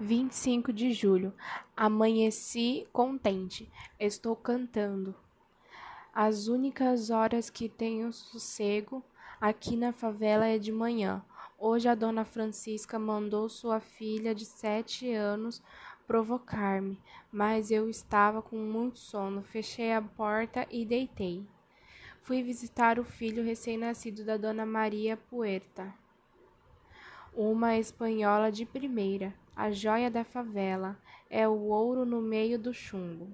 25 de julho. Amanheci contente. Estou cantando. As únicas horas que tenho sossego aqui na favela é de manhã. Hoje a dona Francisca mandou sua filha de sete anos provocar-me, mas eu estava com muito sono. Fechei a porta e deitei. Fui visitar o filho recém-nascido da dona Maria Puerta uma espanhola de primeira, a joia da favela, é o ouro no meio do chumbo.